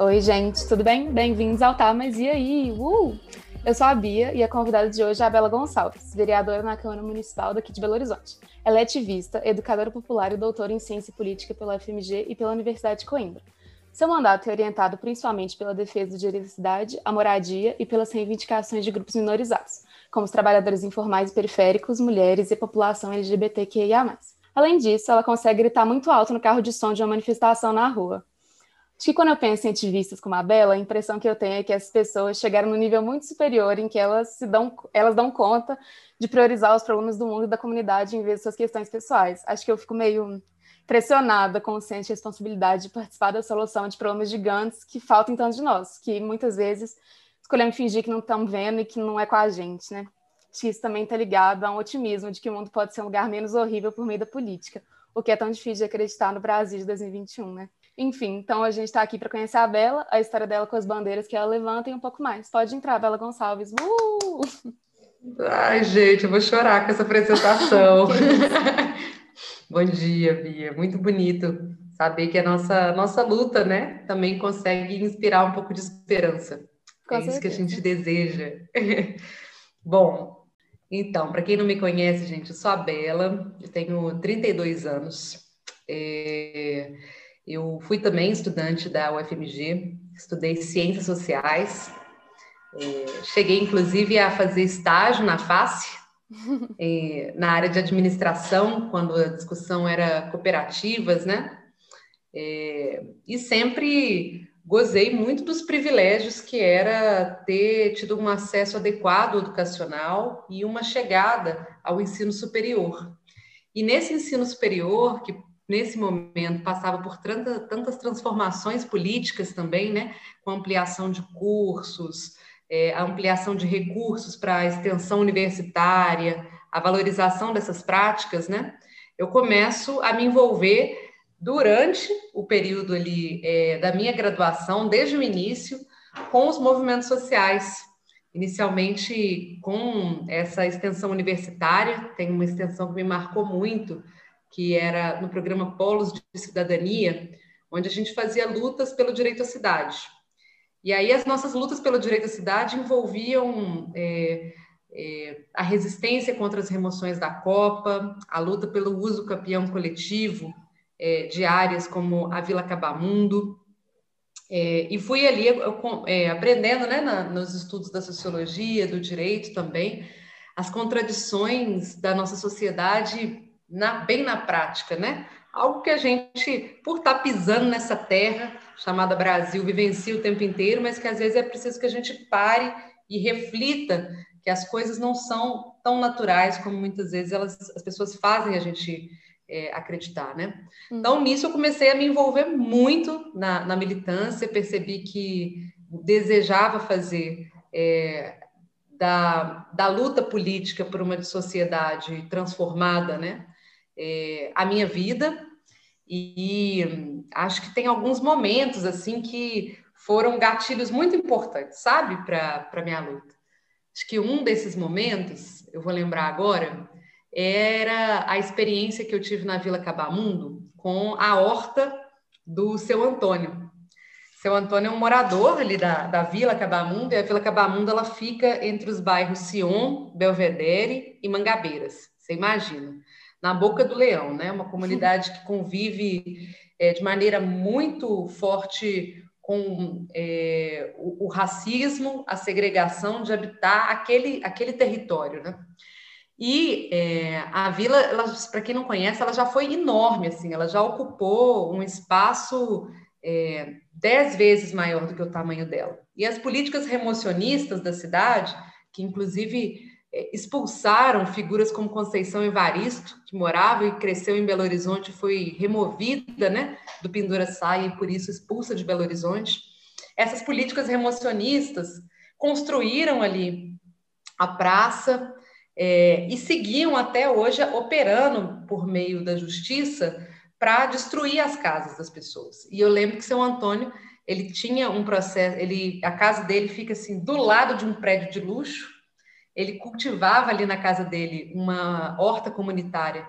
Oi, gente, tudo bem? Bem-vindos ao Tá, mas e aí? Uh! Eu sou a Bia e a convidada de hoje é a Bela Gonçalves, vereadora na Câmara Municipal daqui de Belo Horizonte. Ela é ativista, educadora popular e doutora em Ciência Política pela FMG e pela Universidade de Coimbra. Seu mandato é orientado principalmente pela defesa da diversidade, a moradia e pelas reivindicações de grupos minorizados, como os trabalhadores informais e periféricos, mulheres e população LGBTQIA+. Além disso, ela consegue gritar muito alto no carro de som de uma manifestação na rua. Acho que quando eu penso em ativistas como a Bela, a impressão que eu tenho é que as pessoas chegaram num nível muito superior em que elas se dão, elas dão conta de priorizar os problemas do mundo e da comunidade em vez de suas questões pessoais. Acho que eu fico meio pressionada com o senso de responsabilidade de participar da solução de problemas gigantes que faltam tanto de nós, que muitas vezes escolhemos fingir que não estamos vendo e que não é com a gente, né? Acho que isso também está ligado a um otimismo de que o mundo pode ser um lugar menos horrível por meio da política, o que é tão difícil de acreditar no Brasil de 2021, né? Enfim, então a gente está aqui para conhecer a Bela, a história dela com as bandeiras que ela levanta e um pouco mais. Pode entrar, Bela Gonçalves. Uh! Ai, gente, eu vou chorar com essa apresentação. Bom dia, Bia. Muito bonito saber que a nossa, nossa luta, né, também consegue inspirar um pouco de esperança. Com é certeza. isso que a gente deseja. Bom, então, para quem não me conhece, gente, eu sou a Bela, eu tenho 32 anos. É... Eu fui também estudante da UFMG, estudei Ciências Sociais, é, cheguei inclusive a fazer estágio na FACE, é, na área de administração, quando a discussão era cooperativas, né? É, e sempre gozei muito dos privilégios que era ter tido um acesso adequado educacional e uma chegada ao ensino superior. E nesse ensino superior, que nesse momento passava por tanta, tantas transformações políticas também, né, com ampliação de cursos, é, a ampliação de recursos para a extensão universitária, a valorização dessas práticas, né, eu começo a me envolver durante o período ali é, da minha graduação, desde o início, com os movimentos sociais, inicialmente com essa extensão universitária, tem uma extensão que me marcou muito, que era no programa Polos de Cidadania, onde a gente fazia lutas pelo direito à cidade. E aí as nossas lutas pelo direito à cidade envolviam é, é, a resistência contra as remoções da Copa, a luta pelo uso campeão coletivo é, de áreas como a Vila Cabamundo. É, e fui ali é, aprendendo, né, na, nos estudos da sociologia, do direito também, as contradições da nossa sociedade na, bem na prática, né? Algo que a gente, por estar tá pisando nessa terra chamada Brasil, vivencia o tempo inteiro, mas que às vezes é preciso que a gente pare e reflita que as coisas não são tão naturais como muitas vezes elas, as pessoas fazem a gente é, acreditar, né? Hum. Então, nisso eu comecei a me envolver muito na, na militância, percebi que desejava fazer é, da, da luta política por uma sociedade transformada, né? É, a minha vida e, e acho que tem alguns momentos assim que foram gatilhos muito importantes, sabe, para a minha luta. Acho que um desses momentos, eu vou lembrar agora, era a experiência que eu tive na Vila Cabamundo com a horta do seu Antônio. Seu Antônio é um morador ali da, da Vila Cabamundo, e a Vila Cabamundo ela fica entre os bairros Sion, Belvedere e Mangabeiras. Você imagina na boca do leão, né? Uma comunidade que convive é, de maneira muito forte com é, o, o, racismo, a segregação de habitar aquele, aquele território, né? E é, a vila, para quem não conhece, ela já foi enorme, assim, ela já ocupou um espaço é, dez vezes maior do que o tamanho dela. E as políticas remocionistas da cidade, que inclusive expulsaram figuras como Conceição Evaristo, que morava e cresceu em Belo Horizonte, foi removida né, do Pendura-Saia e por isso expulsa de Belo Horizonte. Essas políticas remocionistas construíram ali a praça é, e seguiam até hoje operando por meio da justiça para destruir as casas das pessoas. E eu lembro que seu Antônio ele tinha um processo, ele a casa dele fica assim do lado de um prédio de luxo ele cultivava ali na casa dele uma horta comunitária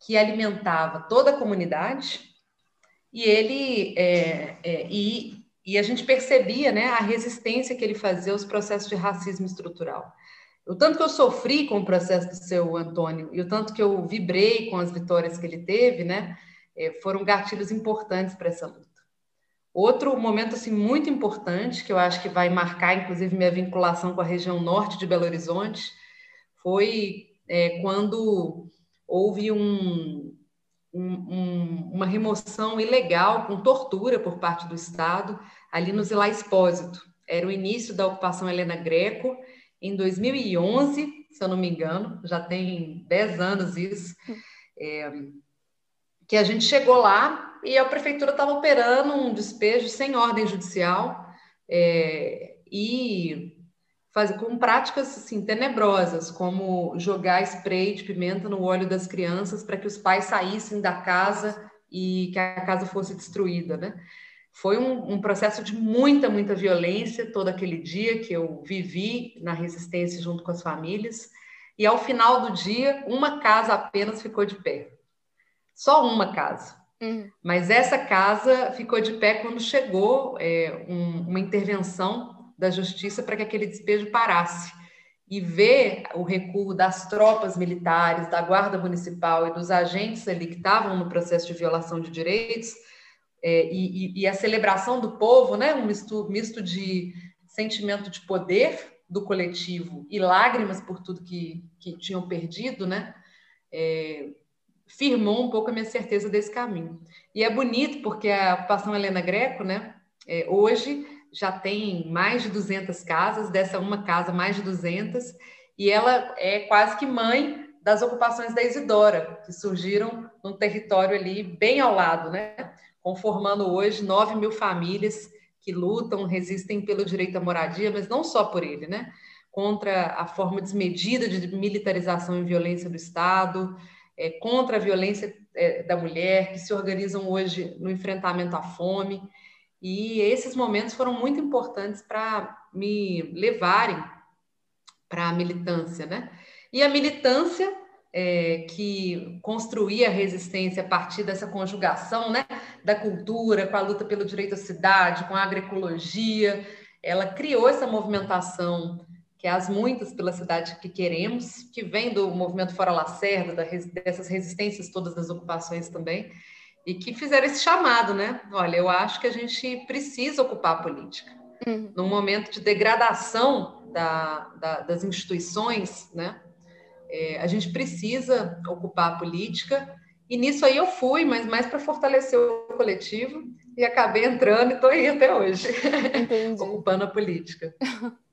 que alimentava toda a comunidade e ele é, é, e, e a gente percebia né, a resistência que ele fazia aos processos de racismo estrutural. O tanto que eu sofri com o processo do seu Antônio e o tanto que eu vibrei com as vitórias que ele teve, né, é, foram gatilhos importantes para essa luta. Outro momento assim muito importante que eu acho que vai marcar, inclusive, minha vinculação com a região norte de Belo Horizonte, foi é, quando houve um, um, uma remoção ilegal com tortura por parte do Estado ali no Zilá Expósito. Era o início da ocupação Helena Greco, em 2011, se eu não me engano, já tem 10 anos isso, é, que a gente chegou lá e a prefeitura estava operando um despejo sem ordem judicial é, e faz, com práticas assim, tenebrosas, como jogar spray de pimenta no olho das crianças para que os pais saíssem da casa e que a casa fosse destruída, né? Foi um, um, processo de muita, muita violência todo aquele dia que eu vivi na resistência junto com as famílias. E ao final do dia, uma casa apenas ficou de pé. Só uma casa. Uhum. Mas essa casa ficou de pé quando chegou é, um, uma intervenção da justiça para que aquele despejo parasse. E ver o recuo das tropas militares, da Guarda Municipal e dos agentes ali que estavam no processo de violação de direitos é, e, e, a celebração do povo, né? um misto, misto de sentimento de poder do coletivo e lágrimas por tudo que, que tinham perdido, né? É, firmou um pouco a minha certeza desse caminho. E é bonito porque a ocupação Helena Greco, né? É, hoje já tem mais de 200 casas, dessa uma casa mais de 200, e ela é quase que mãe das ocupações da Isidora, que surgiram num território ali bem ao lado, né? conformando hoje 9 mil famílias que lutam, resistem pelo direito à moradia, mas não só por ele, né? Contra a forma desmedida de militarização e violência do Estado, é, contra a violência é, da mulher, que se organizam hoje no enfrentamento à fome. E esses momentos foram muito importantes para me levarem para a militância, né? E a militância é, que construía a resistência a partir dessa conjugação né, da cultura, com a luta pelo direito à cidade, com a agroecologia. Ela criou essa movimentação, que é as muitas pela cidade que queremos, que vem do movimento Fora Lacerda, da, dessas resistências todas das ocupações também, e que fizeram esse chamado, né? Olha, eu acho que a gente precisa ocupar a política. Uhum. Num momento de degradação da, da, das instituições, né? É, a gente precisa ocupar a política, e nisso aí eu fui, mas mais para fortalecer o coletivo, e acabei entrando e estou aí até hoje, ocupando a política.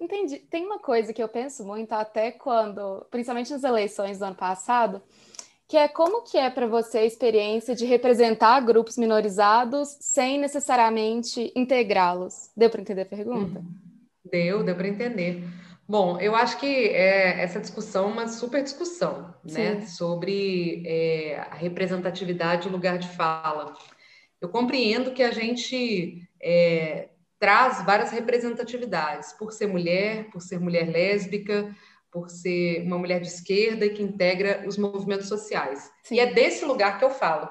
Entendi. Tem uma coisa que eu penso muito, até quando, principalmente nas eleições do ano passado, que é como que é para você a experiência de representar grupos minorizados sem necessariamente integrá-los. Deu para entender a pergunta? Uhum. Deu, deu para entender. Bom, eu acho que é, essa discussão é uma super discussão, né? Sobre é, a representatividade e o lugar de fala. Eu compreendo que a gente é, traz várias representatividades, por ser mulher, por ser mulher lésbica, por ser uma mulher de esquerda e que integra os movimentos sociais. Sim. E é desse lugar que eu falo.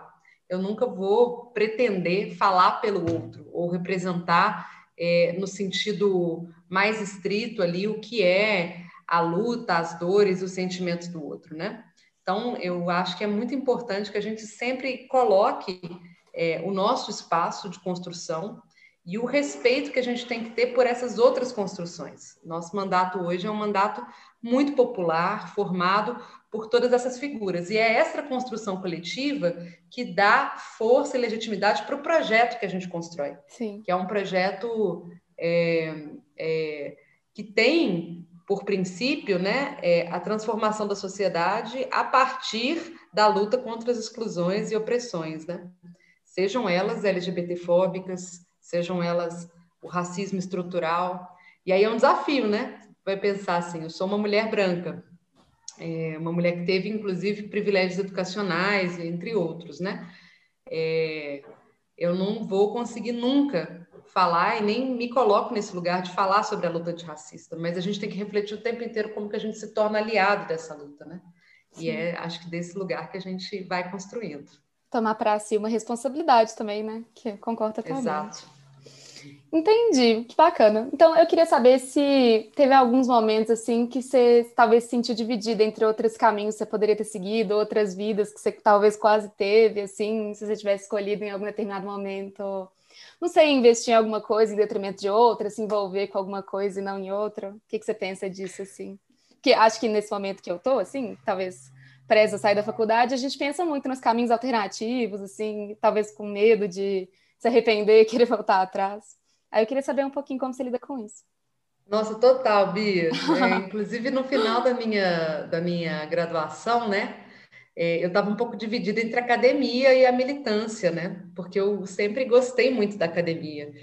Eu nunca vou pretender falar pelo outro ou representar é, no sentido mais estrito ali o que é a luta, as dores, os sentimentos do outro, né? Então, eu acho que é muito importante que a gente sempre coloque é, o nosso espaço de construção e o respeito que a gente tem que ter por essas outras construções. Nosso mandato hoje é um mandato muito popular, formado por todas essas figuras. E é essa construção coletiva que dá força e legitimidade para o projeto que a gente constrói. Sim. Que é um projeto é, é, que tem, por princípio, né, é, a transformação da sociedade a partir da luta contra as exclusões e opressões, né? Sejam elas LGBTfóbicas, sejam elas o racismo estrutural. E aí é um desafio, né? Vai pensar assim, eu sou uma mulher branca, é uma mulher que teve, inclusive, privilégios educacionais, entre outros, né? É, eu não vou conseguir nunca falar e nem me coloco nesse lugar de falar sobre a luta antirracista, mas a gente tem que refletir o tempo inteiro como que a gente se torna aliado dessa luta, né? Sim. E é, acho que desse lugar que a gente vai construindo. Tomar para si uma responsabilidade também, né? Que concorda totalmente. Exato. Entendi, que bacana. Então, eu queria saber se teve alguns momentos assim que você talvez se sentiu dividida entre outros caminhos que você poderia ter seguido, outras vidas que você talvez quase teve, assim, se você tivesse escolhido em algum determinado momento, não sei, investir em alguma coisa em detrimento de outra, se envolver com alguma coisa e não em outra. O que, que você pensa disso, assim? Que acho que nesse momento que eu tô, assim, talvez presa sair da faculdade, a gente pensa muito nos caminhos alternativos, assim, talvez com medo de se arrepender e querer voltar atrás. Aí eu queria saber um pouquinho como você lida com isso. Nossa, total, Bia. É, inclusive, no final da minha, da minha graduação, né? É, eu estava um pouco dividida entre a academia e a militância, né? Porque eu sempre gostei muito da academia.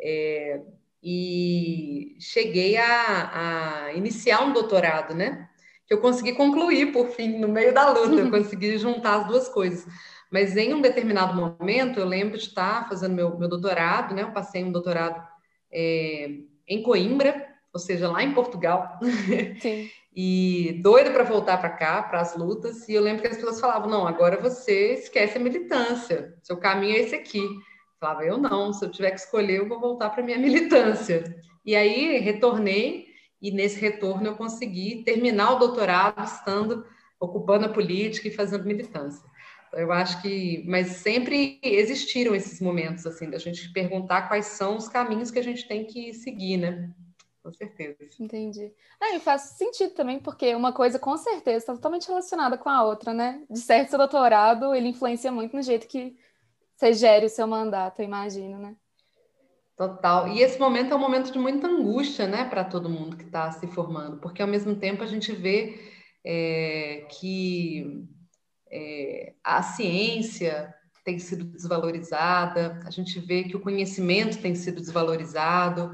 É, e cheguei a, a, iniciar um doutorado, né? Que eu consegui concluir, por fim, no meio da luta, eu consegui juntar as duas coisas. Mas em um determinado momento, eu lembro de estar fazendo meu, meu doutorado, né? Eu passei um doutorado é, em Coimbra, ou seja, lá em Portugal. Sim. e doida para voltar para cá, para as lutas. E eu lembro que as pessoas falavam: não, agora você esquece a militância, seu caminho é esse aqui. Eu falava: eu não, se eu tiver que escolher, eu vou voltar para minha militância. E aí retornei, e nesse retorno eu consegui terminar o doutorado estando ocupando a política e fazendo militância. Eu acho que, mas sempre existiram esses momentos assim da gente perguntar quais são os caminhos que a gente tem que seguir, né? Com certeza. Entendi. Ah, e faz sentido também, porque uma coisa com certeza está totalmente relacionada com a outra, né? De certo, seu doutorado ele influencia muito no jeito que você gere o seu mandato, eu imagino, né? Total. E esse momento é um momento de muita angústia, né, para todo mundo que está se formando, porque ao mesmo tempo a gente vê é, que é, a ciência tem sido desvalorizada, a gente vê que o conhecimento tem sido desvalorizado.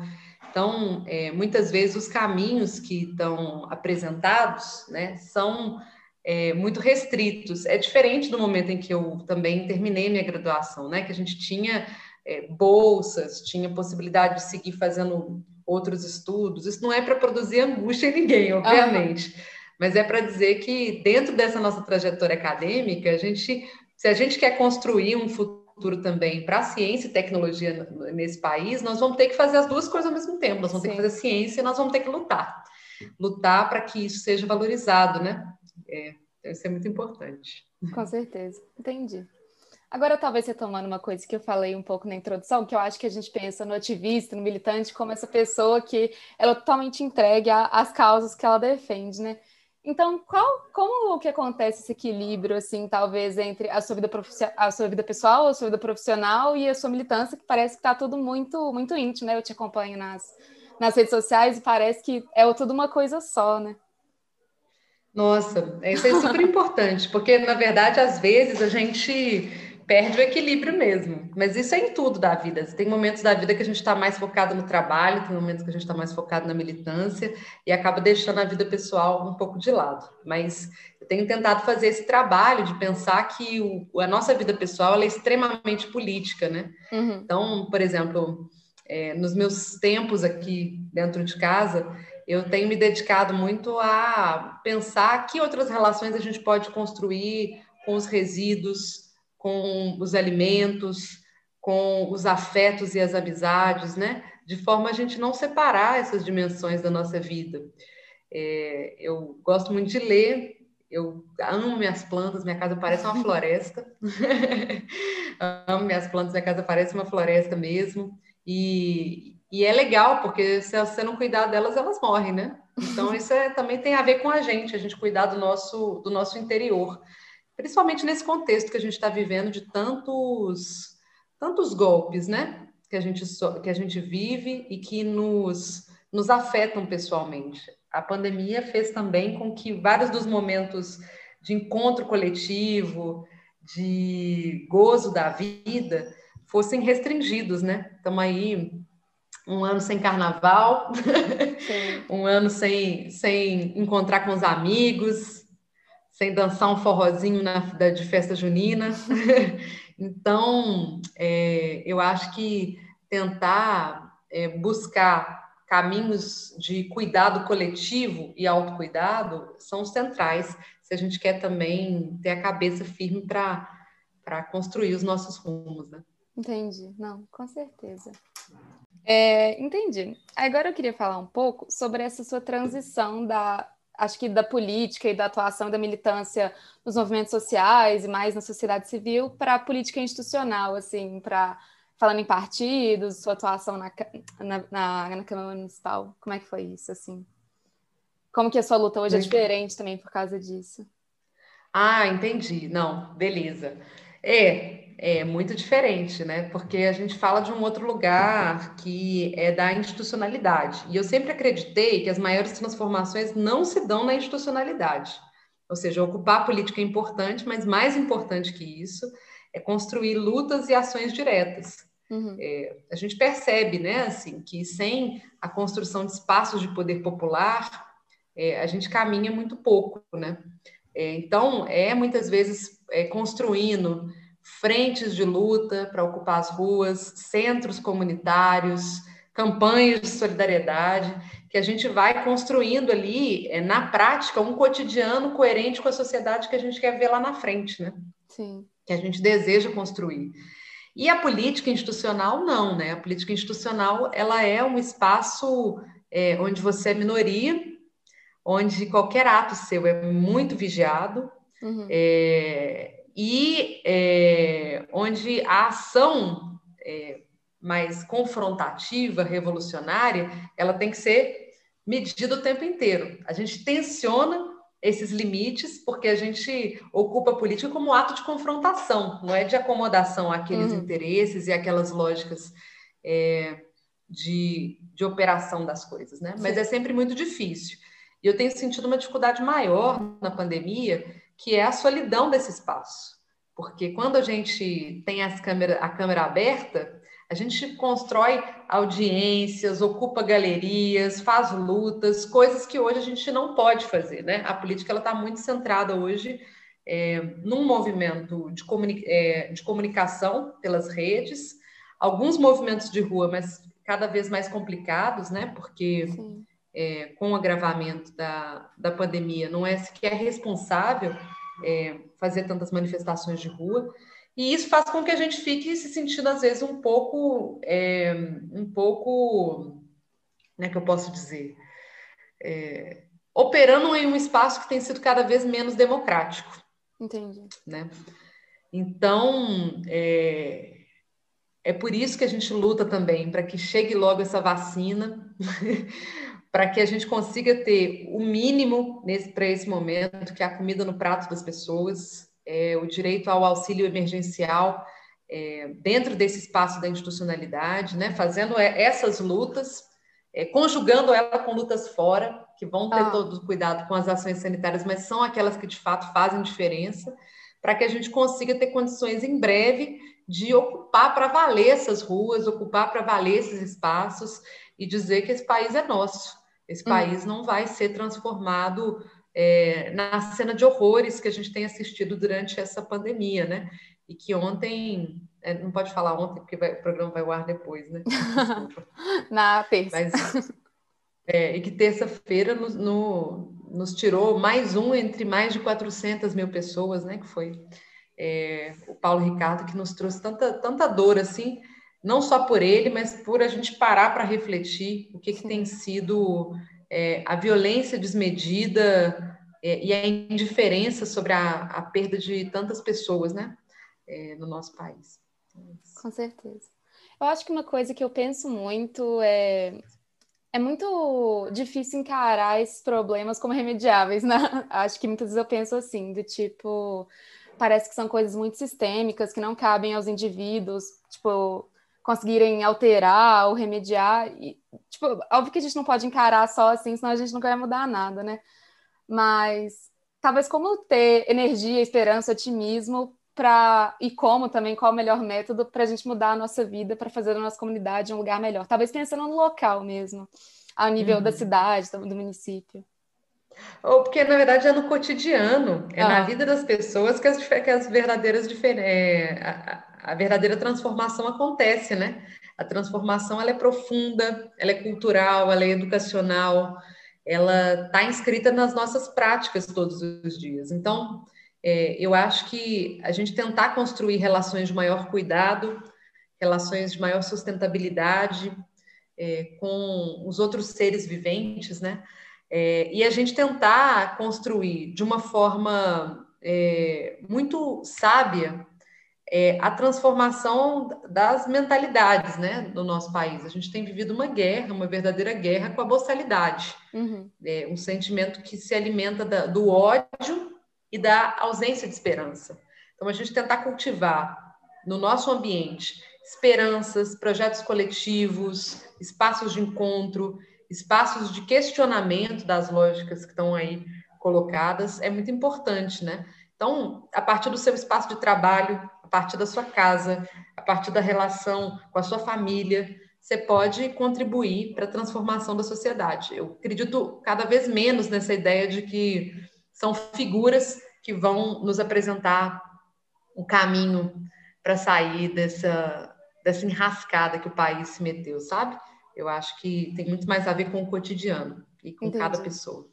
Então, é, muitas vezes os caminhos que estão apresentados né, são é, muito restritos. É diferente do momento em que eu também terminei minha graduação, né, que a gente tinha é, bolsas, tinha possibilidade de seguir fazendo outros estudos. Isso não é para produzir angústia em ninguém, obviamente. Uhum mas é para dizer que dentro dessa nossa trajetória acadêmica, a gente, se a gente quer construir um futuro também para a ciência e tecnologia nesse país, nós vamos ter que fazer as duas coisas ao mesmo tempo. Nós vamos Sim. ter que fazer ciência e nós vamos ter que lutar. Lutar para que isso seja valorizado, né? É, isso é muito importante. Com certeza, entendi. Agora, talvez retomando uma coisa que eu falei um pouco na introdução, que eu acho que a gente pensa no ativista, no militante, como essa pessoa que ela é totalmente entregue às causas que ela defende, né? Então, qual, como que acontece esse equilíbrio, assim, talvez, entre a sua vida, a sua vida pessoal, a sua vida profissional e a sua militância, que parece que está tudo muito, muito íntimo, né? Eu te acompanho nas, nas redes sociais e parece que é tudo uma coisa só, né? Nossa, isso é super importante, porque, na verdade, às vezes a gente perde o equilíbrio mesmo. Mas isso é em tudo da vida. Tem momentos da vida que a gente está mais focado no trabalho, tem momentos que a gente está mais focado na militância e acaba deixando a vida pessoal um pouco de lado. Mas eu tenho tentado fazer esse trabalho de pensar que o, a nossa vida pessoal é extremamente política, né? Uhum. Então, por exemplo, é, nos meus tempos aqui dentro de casa, eu tenho me dedicado muito a pensar que outras relações a gente pode construir com os resíduos com os alimentos, com os afetos e as amizades, né? De forma a gente não separar essas dimensões da nossa vida. É, eu gosto muito de ler, eu amo minhas plantas, minha casa parece uma floresta. amo minhas plantas, minha casa parece uma floresta mesmo. E, e é legal, porque se você não cuidar delas, elas morrem, né? Então, isso é, também tem a ver com a gente, a gente cuidar do nosso, do nosso interior principalmente nesse contexto que a gente está vivendo de tantos, tantos golpes, né? Que a, gente so, que a gente vive e que nos, nos afetam pessoalmente. A pandemia fez também com que vários dos momentos de encontro coletivo, de gozo da vida, fossem restringidos, né? Estamos aí um ano sem carnaval, um ano sem, sem encontrar com os amigos, sem dançar um forrozinho na, de festa junina. então, é, eu acho que tentar é, buscar caminhos de cuidado coletivo e autocuidado são centrais se a gente quer também ter a cabeça firme para construir os nossos rumos. Né? Entendi. Não, com certeza. É, entendi. Agora eu queria falar um pouco sobre essa sua transição da, acho que da política e da atuação da militância nos movimentos sociais e mais na sociedade civil para a política institucional, assim, para falando em partidos, sua atuação na, na, na, na, Câmara Municipal, como é que foi isso, assim? Como que a sua luta hoje é diferente também por causa disso? Ah, entendi. Não, beleza. É, é muito diferente, né? Porque a gente fala de um outro lugar que é da institucionalidade. E eu sempre acreditei que as maiores transformações não se dão na institucionalidade. Ou seja, ocupar a política é importante, mas mais importante que isso é construir lutas e ações diretas. Uhum. É, a gente percebe, né, assim, que sem a construção de espaços de poder popular, é, a gente caminha muito pouco, né? É, então, é muitas vezes é, construindo frentes de luta para ocupar as ruas, centros comunitários, campanhas de solidariedade, que a gente vai construindo ali, é, na prática, um cotidiano coerente com a sociedade que a gente quer ver lá na frente, né? Sim. Que a gente deseja construir. E a política institucional, não, né? A política institucional, ela é um espaço é, onde você é minoria, onde qualquer ato seu é muito vigiado, uhum. é, e é, onde a ação é, mais confrontativa, revolucionária, ela tem que ser medida o tempo inteiro. A gente tensiona esses limites, porque a gente ocupa a política como ato de confrontação, não é de acomodação àqueles uhum. interesses e aquelas lógicas é, de, de operação das coisas, né? Mas é sempre muito difícil. E eu tenho sentido uma dificuldade maior na pandemia, que é a solidão desse espaço. Porque quando a gente tem as câmera, a câmera aberta, a gente constrói audiências, ocupa galerias, faz lutas, coisas que hoje a gente não pode fazer, né? A política está muito centrada hoje é, num movimento de, comuni é, de comunicação pelas redes, alguns movimentos de rua, mas cada vez mais complicados, né? Porque é, com o agravamento da, da pandemia não é sequer responsável é, fazer tantas manifestações de rua. E isso faz com que a gente fique se sentindo, às vezes, um pouco, é, um pouco, né, que eu posso dizer, é, operando em um espaço que tem sido cada vez menos democrático. Entendi. Né? Então, é, é por isso que a gente luta também, para que chegue logo essa vacina, para que a gente consiga ter o mínimo para esse momento, que é a comida no prato das pessoas, é, o direito ao auxílio emergencial é, dentro desse espaço da institucionalidade, né, fazendo é, essas lutas, é, conjugando ela com lutas fora, que vão ter ah. todo cuidado com as ações sanitárias, mas são aquelas que de fato fazem diferença, para que a gente consiga ter condições em breve de ocupar para valer essas ruas, ocupar para valer esses espaços e dizer que esse país é nosso. Esse hum. país não vai ser transformado é, na cena de horrores que a gente tem assistido durante essa pandemia, né? E que ontem, é, não pode falar ontem, porque vai, o programa vai ao ar depois, né? na terça. Mas, é, e que terça-feira no, no, nos tirou mais um entre mais de 400 mil pessoas, né? Que foi é, o Paulo Ricardo, que nos trouxe tanta, tanta dor, assim, não só por ele, mas por a gente parar para refletir o que, que tem sido é, a violência desmedida é, e a indiferença sobre a, a, perda de tantas pessoas, né, é, no nosso país. Com certeza. Eu acho que uma coisa que eu penso muito é é muito difícil encarar esses problemas como remediáveis, né? Acho que muitas vezes eu penso assim, do tipo, parece que são coisas muito sistêmicas que não cabem aos indivíduos, tipo, conseguirem alterar ou remediar. E, tipo, óbvio que a gente não pode encarar só assim, senão a gente nunca vai mudar nada, né? Mas talvez como ter energia, esperança, otimismo para e como também qual o melhor método para a gente mudar a nossa vida, para fazer a nossa comunidade um lugar melhor. Talvez pensando no local mesmo, ao nível uhum. da cidade, do, município. Ou porque, na verdade, é no cotidiano, é ah. na vida das pessoas que as, que as verdadeiras é, a, verdadeira transformação acontece, né? A transformação ela é profunda, ela é cultural, ela é educacional, ela está inscrita nas nossas práticas todos os dias. Então, é, eu acho que a gente tentar construir relações de maior cuidado relações de maior sustentabilidade é, com os outros seres viventes, né? É, e a gente tentar construir de uma forma é, muito sábia é, a transformação das mentalidades né, no nosso país. A gente tem vivido uma guerra, uma verdadeira guerra com a boçalidade, uhum. é, um sentimento que se alimenta da, do ódio e da ausência de esperança. Então, a gente tentar cultivar no nosso ambiente esperanças, projetos coletivos, espaços de encontro, espaços de questionamento das lógicas que estão aí colocadas, é muito importante, né? Então, a partir do seu espaço de trabalho, partir da sua casa, a partir da relação com a sua família, você pode contribuir para a transformação da sociedade. Eu acredito cada vez menos nessa ideia de que são figuras que vão nos apresentar um caminho para sair dessa, dessa enrascada que o país se meteu, sabe? Eu acho que tem muito mais a ver com o cotidiano e com Entendi. cada pessoa.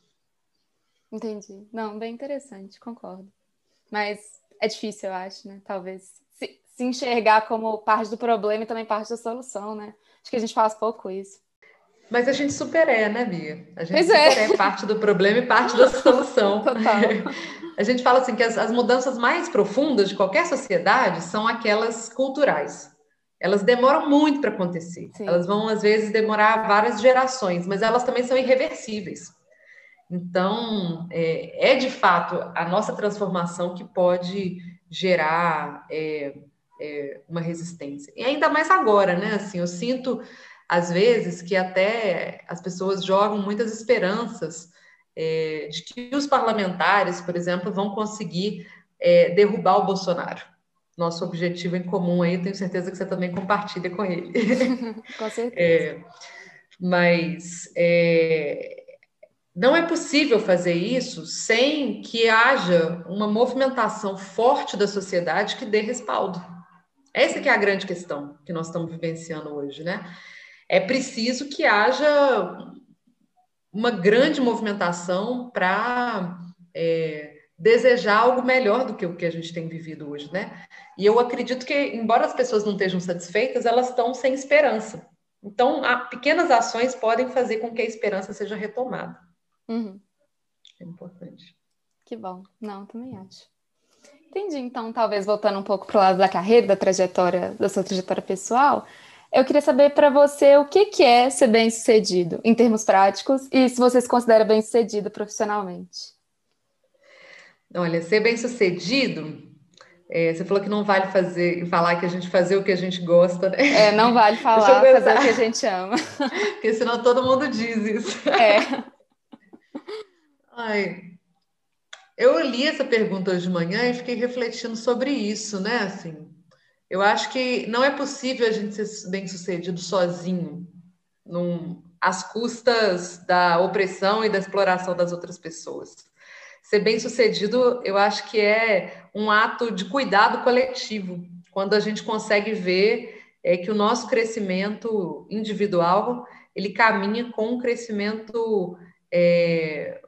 Entendi. Não, bem interessante, concordo. Mas é difícil, eu acho, né? Talvez se, se enxergar como parte do problema e também parte da solução, né? Acho que a gente faz pouco isso. Mas a gente super é, né, Bia? A gente pois super é. é parte do problema e parte da solução. Total. A gente fala assim que as, as mudanças mais profundas de qualquer sociedade são aquelas culturais elas demoram muito para acontecer. Sim. Elas vão, às vezes, demorar várias gerações, mas elas também são irreversíveis. Então, é, é de fato a nossa transformação que pode gerar é, é, uma resistência. E ainda mais agora, né? Assim, eu sinto, às vezes, que até as pessoas jogam muitas esperanças é, de que os parlamentares, por exemplo, vão conseguir é, derrubar o Bolsonaro nosso objetivo em comum aí, tenho certeza que você também compartilha com ele. com certeza. É, mas é, não é possível fazer isso sem que haja uma movimentação forte da sociedade que dê respaldo. Essa que é a grande questão que nós estamos vivenciando hoje, né? É preciso que haja uma grande movimentação para é, desejar algo melhor do que o que a gente tem vivido hoje, né? E eu acredito que, embora as pessoas não estejam satisfeitas, elas estão sem esperança. Então, pequenas ações podem fazer com que a esperança seja retomada. Uhum. É importante. Que bom. Não, também acho. Entendi. Então, talvez voltando um pouco para o lado da carreira, da trajetória, da sua trajetória pessoal, eu queria saber para você o que, que é ser bem-sucedido em termos práticos e se você se considera bem-sucedido profissionalmente. Olha, ser bem-sucedido, é, você falou que não vale fazer falar que a gente fazer o que a gente gosta, né? É, não vale falar fazer o que a gente ama. Porque senão todo mundo diz isso. É. Ai, eu li essa pergunta hoje de manhã e fiquei refletindo sobre isso, né? Assim, eu acho que não é possível a gente ser bem-sucedido sozinho, num, às custas da opressão e da exploração das outras pessoas ser bem sucedido, eu acho que é um ato de cuidado coletivo, quando a gente consegue ver é, que o nosso crescimento individual ele caminha com um crescimento é,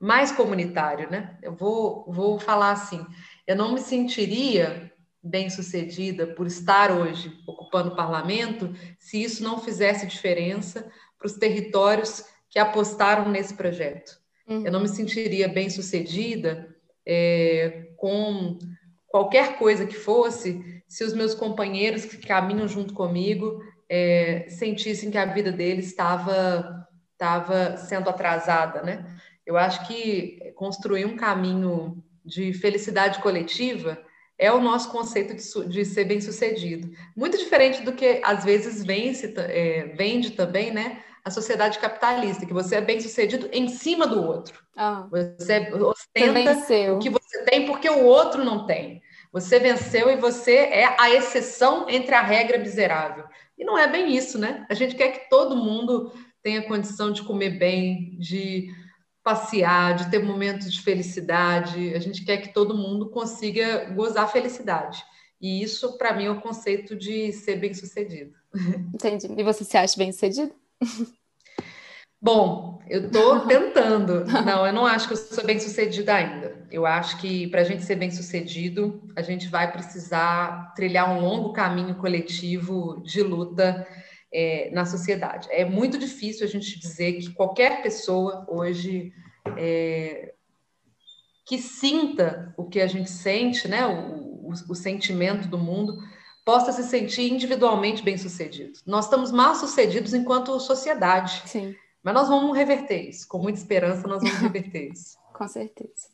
mais comunitário, né? Eu vou, vou falar assim, eu não me sentiria bem sucedida por estar hoje ocupando o parlamento se isso não fizesse diferença para os territórios que apostaram nesse projeto. Uhum. Eu não me sentiria bem sucedida é, com qualquer coisa que fosse se os meus companheiros que caminham junto comigo é, sentissem que a vida deles estava estava sendo atrasada, né? Eu acho que construir um caminho de felicidade coletiva é o nosso conceito de, de ser bem sucedido. Muito diferente do que às vezes vence, é, vende também, né? a sociedade capitalista, que você é bem sucedido em cima do outro. Ah, você ostenta você o que você tem porque o outro não tem. Você venceu e você é a exceção entre a regra miserável. E não é bem isso, né? A gente quer que todo mundo tenha condição de comer bem, de passear, de ter momentos de felicidade. A gente quer que todo mundo consiga gozar felicidade. E isso, para mim, é o conceito de ser bem-sucedido. Entendi. E você se acha bem-sucedido? Bom, eu estou tentando. Não, eu não acho que eu sou bem sucedida ainda. Eu acho que para a gente ser bem sucedido, a gente vai precisar trilhar um longo caminho coletivo de luta é, na sociedade. É muito difícil a gente dizer que qualquer pessoa hoje é, que sinta o que a gente sente, né, o, o, o sentimento do mundo, possa se sentir individualmente bem sucedido. Nós estamos mal sucedidos enquanto sociedade. Sim. Mas nós vamos reverter isso. Com muita esperança, nós vamos reverter isso. Com certeza.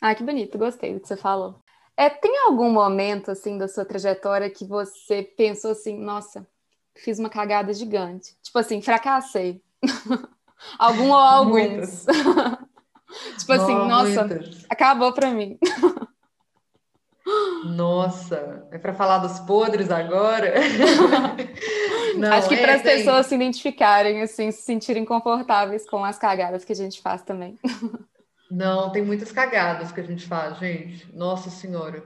Ah, que bonito, gostei do que você falou. É, tem algum momento assim da sua trajetória que você pensou assim, nossa, fiz uma cagada gigante. Tipo assim, fracassei. Algum ou alguns. tipo assim, nossa, muitas. acabou para mim. Nossa, é para falar dos podres agora? Não, Acho que é, para as tem... pessoas se identificarem, assim, se sentirem confortáveis com as cagadas que a gente faz também. Não, tem muitas cagadas que a gente faz, gente. Nossa Senhora.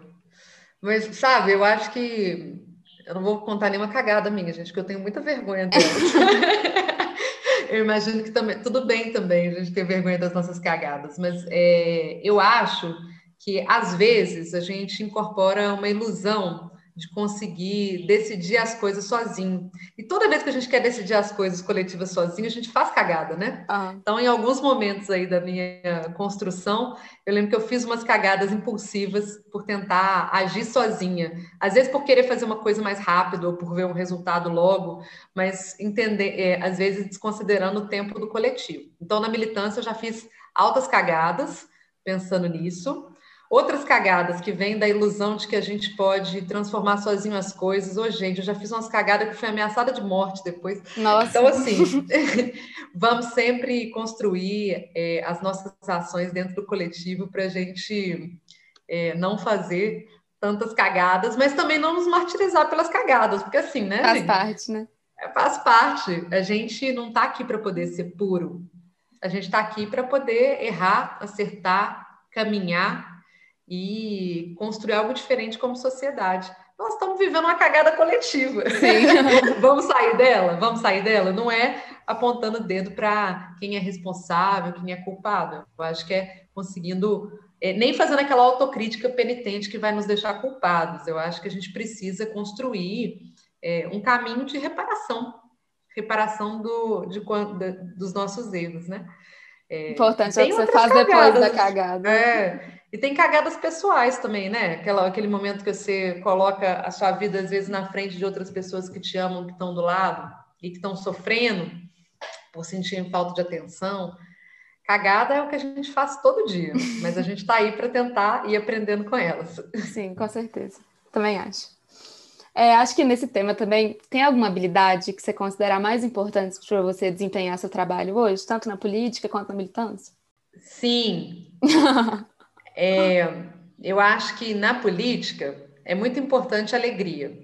Mas, sabe, eu acho que. Eu não vou contar nenhuma cagada minha, gente, porque eu tenho muita vergonha eu imagino que também. Tudo bem também a gente ter vergonha das nossas cagadas, mas é, eu acho que às vezes a gente incorpora uma ilusão de conseguir decidir as coisas sozinho. E toda vez que a gente quer decidir as coisas coletivas sozinho, a gente faz cagada, né? Ah. Então, em alguns momentos aí da minha construção, eu lembro que eu fiz umas cagadas impulsivas por tentar agir sozinha. Às vezes por querer fazer uma coisa mais rápido ou por ver um resultado logo, mas entender, é, às vezes desconsiderando o tempo do coletivo. Então, na militância, eu já fiz altas cagadas pensando nisso. Outras cagadas que vêm da ilusão de que a gente pode transformar sozinho as coisas. Ô, oh, gente, eu já fiz umas cagadas que fui ameaçada de morte depois. Nossa. Então, assim, vamos sempre construir é, as nossas ações dentro do coletivo para a gente é, não fazer tantas cagadas, mas também não nos martirizar pelas cagadas, porque assim, né? Faz gente? parte, né? É, faz parte. A gente não está aqui para poder ser puro. A gente está aqui para poder errar, acertar, caminhar e construir algo diferente como sociedade. Nós estamos vivendo uma cagada coletiva. Vamos sair dela? Vamos sair dela? Não é apontando o dedo para quem é responsável, quem é culpado. Eu acho que é conseguindo, é, nem fazendo aquela autocrítica penitente que vai nos deixar culpados. Eu acho que a gente precisa construir é, um caminho de reparação reparação do, de, de, dos nossos erros, né? É, Importante é o que você faz cagadas, depois da cagada. É, e tem cagadas pessoais também, né? Aquela, aquele momento que você coloca a sua vida, às vezes, na frente de outras pessoas que te amam, que estão do lado e que estão sofrendo por sentirem falta de atenção. Cagada é o que a gente faz todo dia, mas a gente está aí para tentar ir aprendendo com elas. Sim, com certeza. Também acho. É, acho que nesse tema também tem alguma habilidade que você considera mais importante para você desempenhar seu trabalho hoje, tanto na política quanto na militância? Sim. É, eu acho que na política é muito importante a alegria.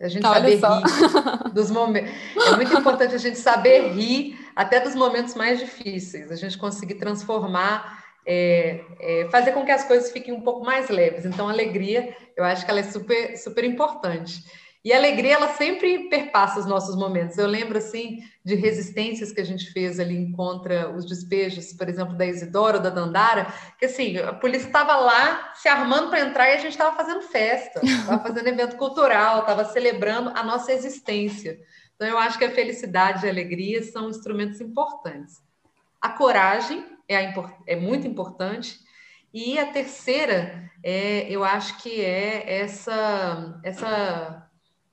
A gente Olha saber rir dos momentos. É muito importante a gente saber rir até dos momentos mais difíceis, a gente conseguir transformar, é, é, fazer com que as coisas fiquem um pouco mais leves. Então, a alegria, eu acho que ela é super, super importante. E a alegria, ela sempre perpassa os nossos momentos. Eu lembro, assim, de resistências que a gente fez ali contra os despejos, por exemplo, da Isidora, da Dandara, que, assim, a polícia estava lá se armando para entrar e a gente estava fazendo festa, estava fazendo evento cultural, estava celebrando a nossa existência. Então, eu acho que a felicidade e a alegria são instrumentos importantes. A coragem é, a, é muito importante. E a terceira, é, eu acho que é essa, essa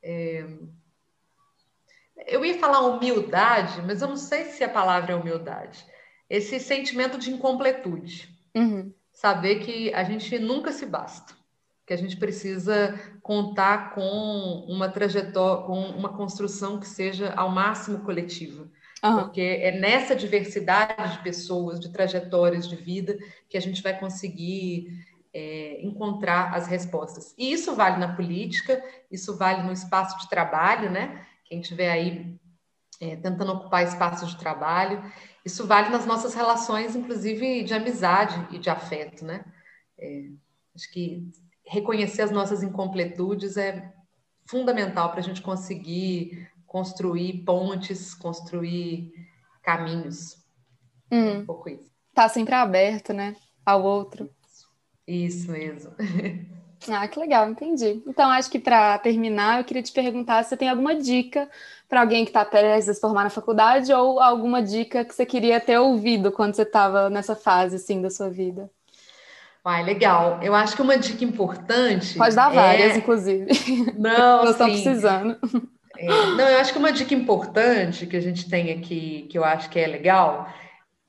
é... Eu ia falar humildade, mas eu não sei se a palavra é humildade. Esse sentimento de incompletude. Uhum. Saber que a gente nunca se basta. Que a gente precisa contar com uma trajetória, com uma construção que seja ao máximo coletiva. Uhum. Porque é nessa diversidade de pessoas, de trajetórias de vida, que a gente vai conseguir é, encontrar as respostas. E isso vale na política, isso vale no espaço de trabalho, né? Quem estiver aí é, tentando ocupar espaços de trabalho, isso vale nas nossas relações, inclusive de amizade e de afeto, né? É, acho que reconhecer as nossas incompletudes é fundamental para a gente conseguir construir pontes, construir caminhos. Hum. Um pouco isso. Tá sempre aberto, né? Ao outro. Isso mesmo. Ah, que legal, entendi. Então, acho que para terminar, eu queria te perguntar se você tem alguma dica para alguém que está prestes a se formar na faculdade ou alguma dica que você queria ter ouvido quando você estava nessa fase, assim, da sua vida. Vai, legal. Eu acho que uma dica importante. Pode dar várias, é... inclusive. Não, Estou precisando. É, não, eu acho que uma dica importante que a gente tem aqui, que eu acho que é legal,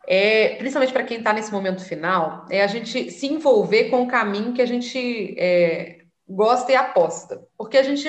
é, principalmente para quem está nesse momento final, é a gente se envolver com o caminho que a gente é, gosta e aposta. Porque a gente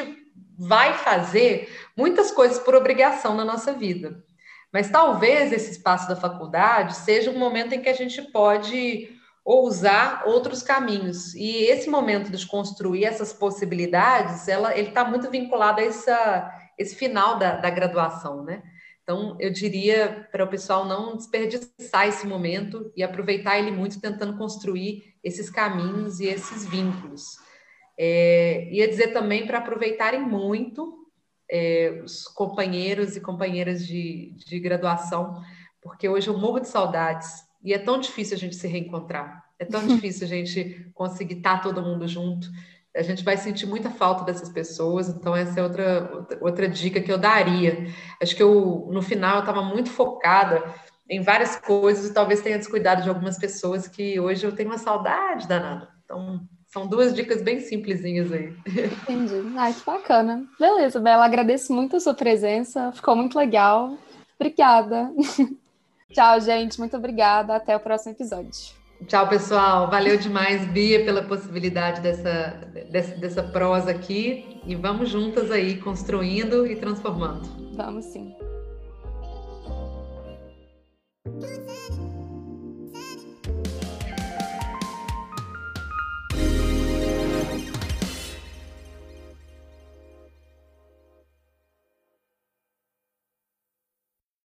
vai fazer muitas coisas por obrigação na nossa vida. Mas talvez esse espaço da faculdade seja um momento em que a gente pode ousar outros caminhos. E esse momento de construir essas possibilidades, ela, ele está muito vinculado a essa, esse final da, da graduação, né? Então, eu diria para o pessoal não desperdiçar esse momento e aproveitar ele muito, tentando construir esses caminhos e esses vínculos. É, ia dizer também para aproveitarem muito é, os companheiros e companheiras de, de graduação, porque hoje eu morro de saudades e é tão difícil a gente se reencontrar, é tão difícil a gente conseguir estar todo mundo junto a gente vai sentir muita falta dessas pessoas, então essa é outra, outra dica que eu daria. Acho que eu, no final, eu estava muito focada em várias coisas e talvez tenha descuidado de algumas pessoas que hoje eu tenho uma saudade danada. Então, são duas dicas bem simplesinhas aí. Entendi. Ai, que bacana. Beleza, Bela, agradeço muito a sua presença, ficou muito legal. Obrigada. Tchau, gente. Muito obrigada. Até o próximo episódio. Tchau, pessoal. Valeu demais, Bia, pela possibilidade dessa, dessa, dessa prosa aqui. E vamos juntas aí, construindo e transformando. Vamos sim.